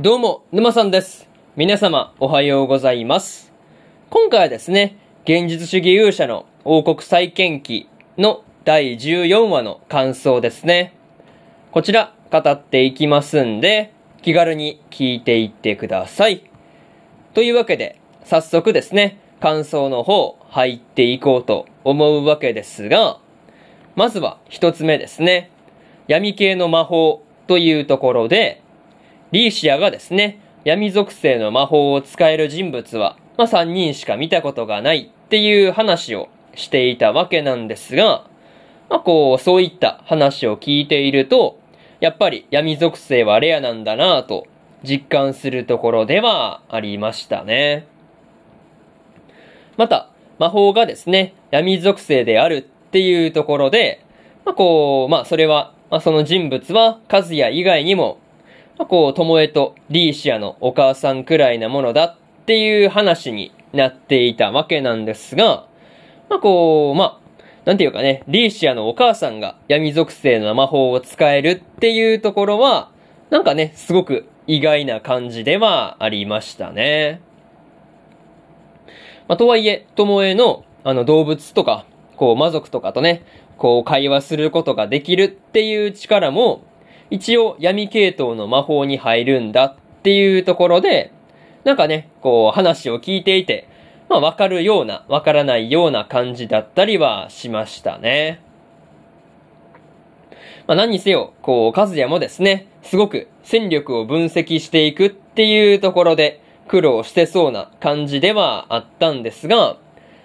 どうも、沼さんです。皆様、おはようございます。今回はですね、現実主義勇者の王国再建記の第14話の感想ですね。こちら、語っていきますんで、気軽に聞いていってください。というわけで、早速ですね、感想の方、入っていこうと思うわけですが、まずは一つ目ですね。闇系の魔法というところで、リーシアがですね、闇属性の魔法を使える人物は、まあ、3人しか見たことがないっていう話をしていたわけなんですが、まあ、こう、そういった話を聞いていると、やっぱり闇属性はレアなんだなぁと実感するところではありましたね。また、魔法がですね、闇属性であるっていうところで、まあ、こう、まあ、それは、まあ、その人物は、和也以外にも、こう、とえとリーシアのお母さんくらいなものだっていう話になっていたわけなんですが、まあ、こう、まあ、なんていうかね、リーシアのお母さんが闇属性の魔法を使えるっていうところは、なんかね、すごく意外な感じではありましたね。まあ、とはいえ、ともえの、あの、動物とか、こう、魔族とかとね、こう、会話することができるっていう力も、一応闇系統の魔法に入るんだっていうところで、なんかね、こう、話を聞いていて、まあ、わかるような、わからないような感じだったりはしましたね。まあ、何にせよ、こう、和也もですね、すごく戦力を分析していくっていうところで苦労してそうな感じではあったんですが、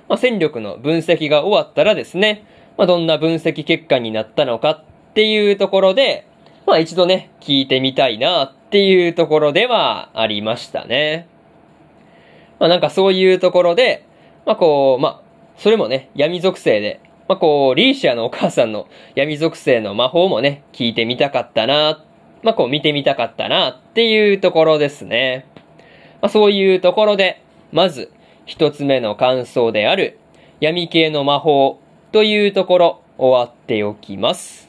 まあ、戦力の分析が終わったらですね、まあ、どんな分析結果になったのかっていうところで、まあ一度ね、聞いてみたいなっていうところではありましたね。まあなんかそういうところで、まあこう、まあ、それもね、闇属性で、まあこう、リーシアのお母さんの闇属性の魔法もね、聞いてみたかったな、まあこう見てみたかったなっていうところですね。まあそういうところで、まず、一つ目の感想である、闇系の魔法というところ、終わっておきます。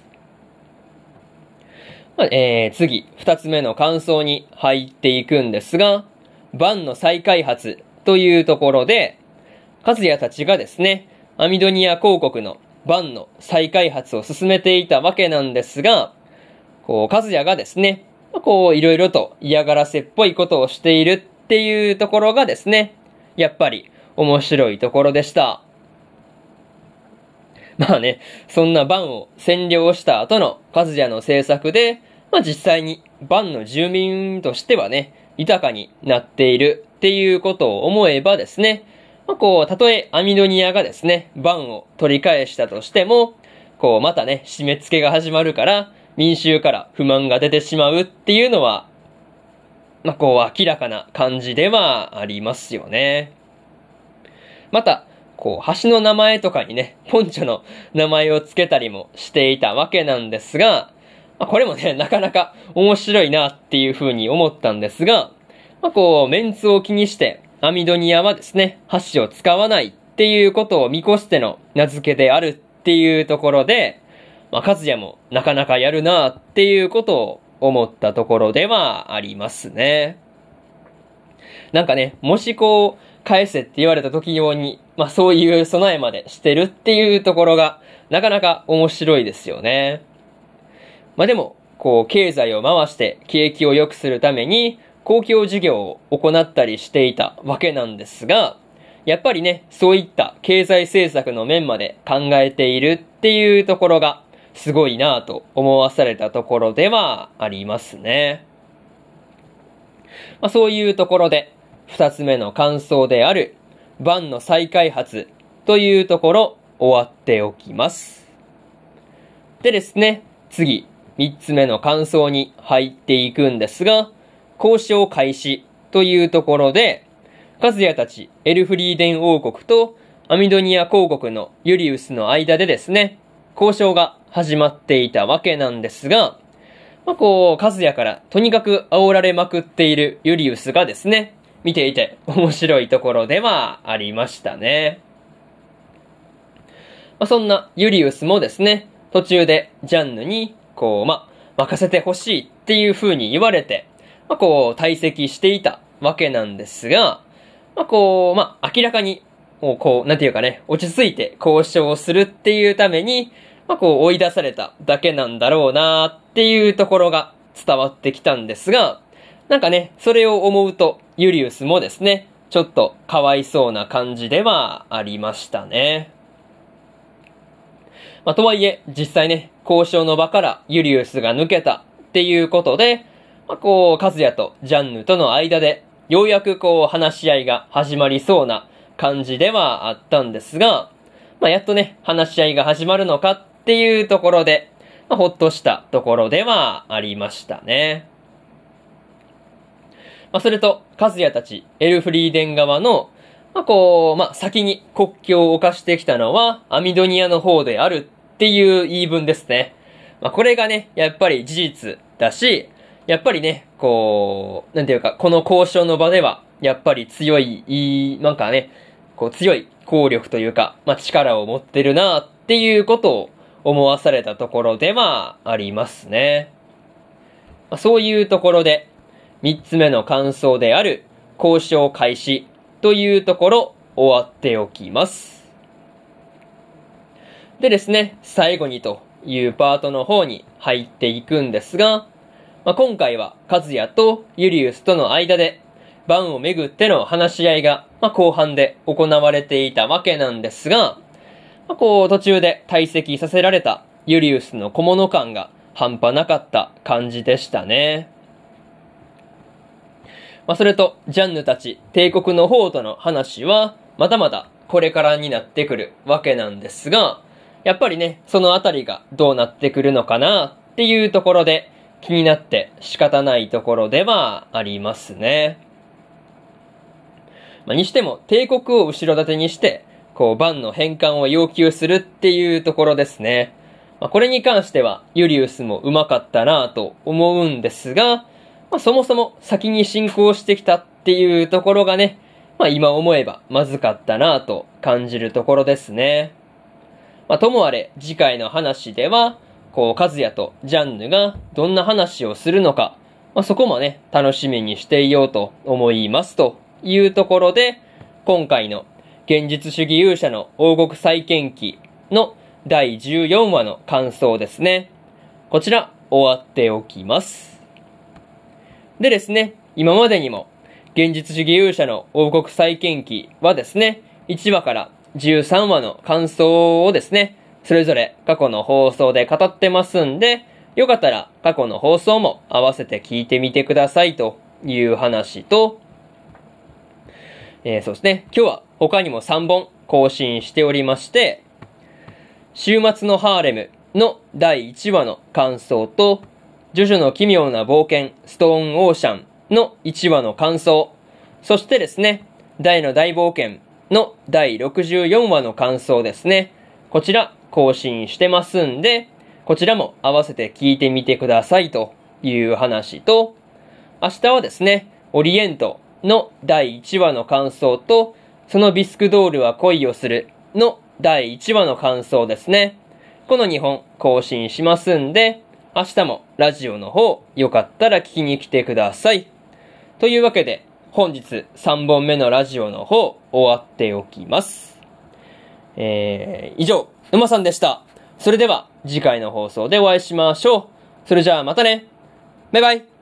えー、次、二つ目の感想に入っていくんですが、バンの再開発というところで、カズヤたちがですね、アミドニア公国のバンの再開発を進めていたわけなんですが、こう、カズヤがですね、こう、いろいろと嫌がらせっぽいことをしているっていうところがですね、やっぱり面白いところでした。まあね、そんなバンを占領した後のカズヤの政策で、まあ実際にバンの住民としてはね、豊かになっているっていうことを思えばですね、まあこう、たとえアミドニアがですね、バンを取り返したとしても、こう、またね、締め付けが始まるから、民衆から不満が出てしまうっていうのは、まあこう、明らかな感じではありますよね。また、こう、橋の名前とかにね、ポンチョの名前を付けたりもしていたわけなんですが、まあ、これもね、なかなか面白いなっていう風に思ったんですが、まあ、こう、メンツを気にして、アミドニアはですね、箸を使わないっていうことを見越しての名付けであるっていうところで、まあ、カズヤもなかなかやるなっていうことを思ったところではありますね。なんかね、もしこう、返せって言われた時用に、まあそういう備えまでしてるっていうところが、なかなか面白いですよね。まあでも、こう、経済を回して景気を良くするために、公共事業を行ったりしていたわけなんですが、やっぱりね、そういった経済政策の面まで考えているっていうところが、すごいなぁと思わされたところではありますね。まあそういうところで、二つ目の感想である、バンの再開発というところ、終わっておきます。でですね、次、三つ目の感想に入っていくんですが、交渉開始というところで、カズヤたちエルフリーデン王国とアミドニア公国のユリウスの間でですね、交渉が始まっていたわけなんですが、まあ、こう、カズヤからとにかく煽られまくっているユリウスがですね、見ていて面白いところではありましたね。まあ、そんなユリウスもですね、途中でジャンヌに、こう、ま、任せてほしいっていう風に言われて、まあ、こう、退席していたわけなんですが、まあ、こう、まあ、明らかに、もうこう、なんていうかね、落ち着いて交渉するっていうために、まあ、こう、追い出されただけなんだろうなっていうところが伝わってきたんですが、なんかね、それを思うと、ユリウスもですね、ちょっとかわいそうな感じではありましたね。まあ、とはいえ、実際ね、交渉の場からユリウスが抜けたっていうことで、まあ、こう、カズヤとジャンヌとの間で、ようやくこう、話し合いが始まりそうな感じではあったんですが、まあ、やっとね、話し合いが始まるのかっていうところで、まあ、ほっとしたところではありましたね。まあ、それと、カズヤたち、エルフリーデン側の、まあ、こう、まあ、先に国境を犯してきたのは、アミドニアの方であるっていう言い分ですね。まあ、これがね、やっぱり事実だし、やっぱりね、こう、なんていうか、この交渉の場では、やっぱり強い、なんかね、こう強い効力というか、まあ、力を持ってるなっていうことを思わされたところではありますね。まあ、そういうところで、三つ目の感想である交渉開始というところ終わっておきます。でですね、最後にというパートの方に入っていくんですが、まあ、今回はカズヤとユリウスとの間で、バンをめぐっての話し合いが、まあ、後半で行われていたわけなんですが、まあ、こう途中で退席させられたユリウスの小物感が半端なかった感じでしたね。まあ、それと、ジャンヌたち帝国の方との話は、まだまだこれからになってくるわけなんですが、やっぱりね、そのあたりがどうなってくるのかなっていうところで気になって仕方ないところではありますね。まあ、にしても帝国を後ろ盾にして、こう、バンの返還を要求するっていうところですね。まあ、これに関しては、ユリウスもうまかったなと思うんですが、まあ、そもそも先に進行してきたっていうところがね、まあ、今思えばまずかったなぁと感じるところですね。まあ、ともあれ、次回の話では、こう、カズヤとジャンヌがどんな話をするのか、まあ、そこもね、楽しみにしていようと思いますというところで、今回の現実主義勇者の王国再建記の第14話の感想ですね。こちら、終わっておきます。でですね、今までにも、現実主義勇者の王国再建記はですね、1話から13話の感想をですね、それぞれ過去の放送で語ってますんで、よかったら過去の放送も合わせて聞いてみてくださいという話と、えー、そうですね、今日は他にも3本更新しておりまして、週末のハーレムの第1話の感想と、ジョジョの奇妙な冒険、ストーンオーシャンの1話の感想、そしてですね、大の大冒険の第64話の感想ですね。こちら更新してますんで、こちらも合わせて聞いてみてくださいという話と、明日はですね、オリエントの第1話の感想と、そのビスクドールは恋をするの第1話の感想ですね。この2本更新しますんで、明日もラジオの方、よかったら聞きに来てください。というわけで、本日3本目のラジオの方、終わっておきます。えー、以上、沼さんでした。それでは、次回の放送でお会いしましょう。それじゃあまたね。バイバイ。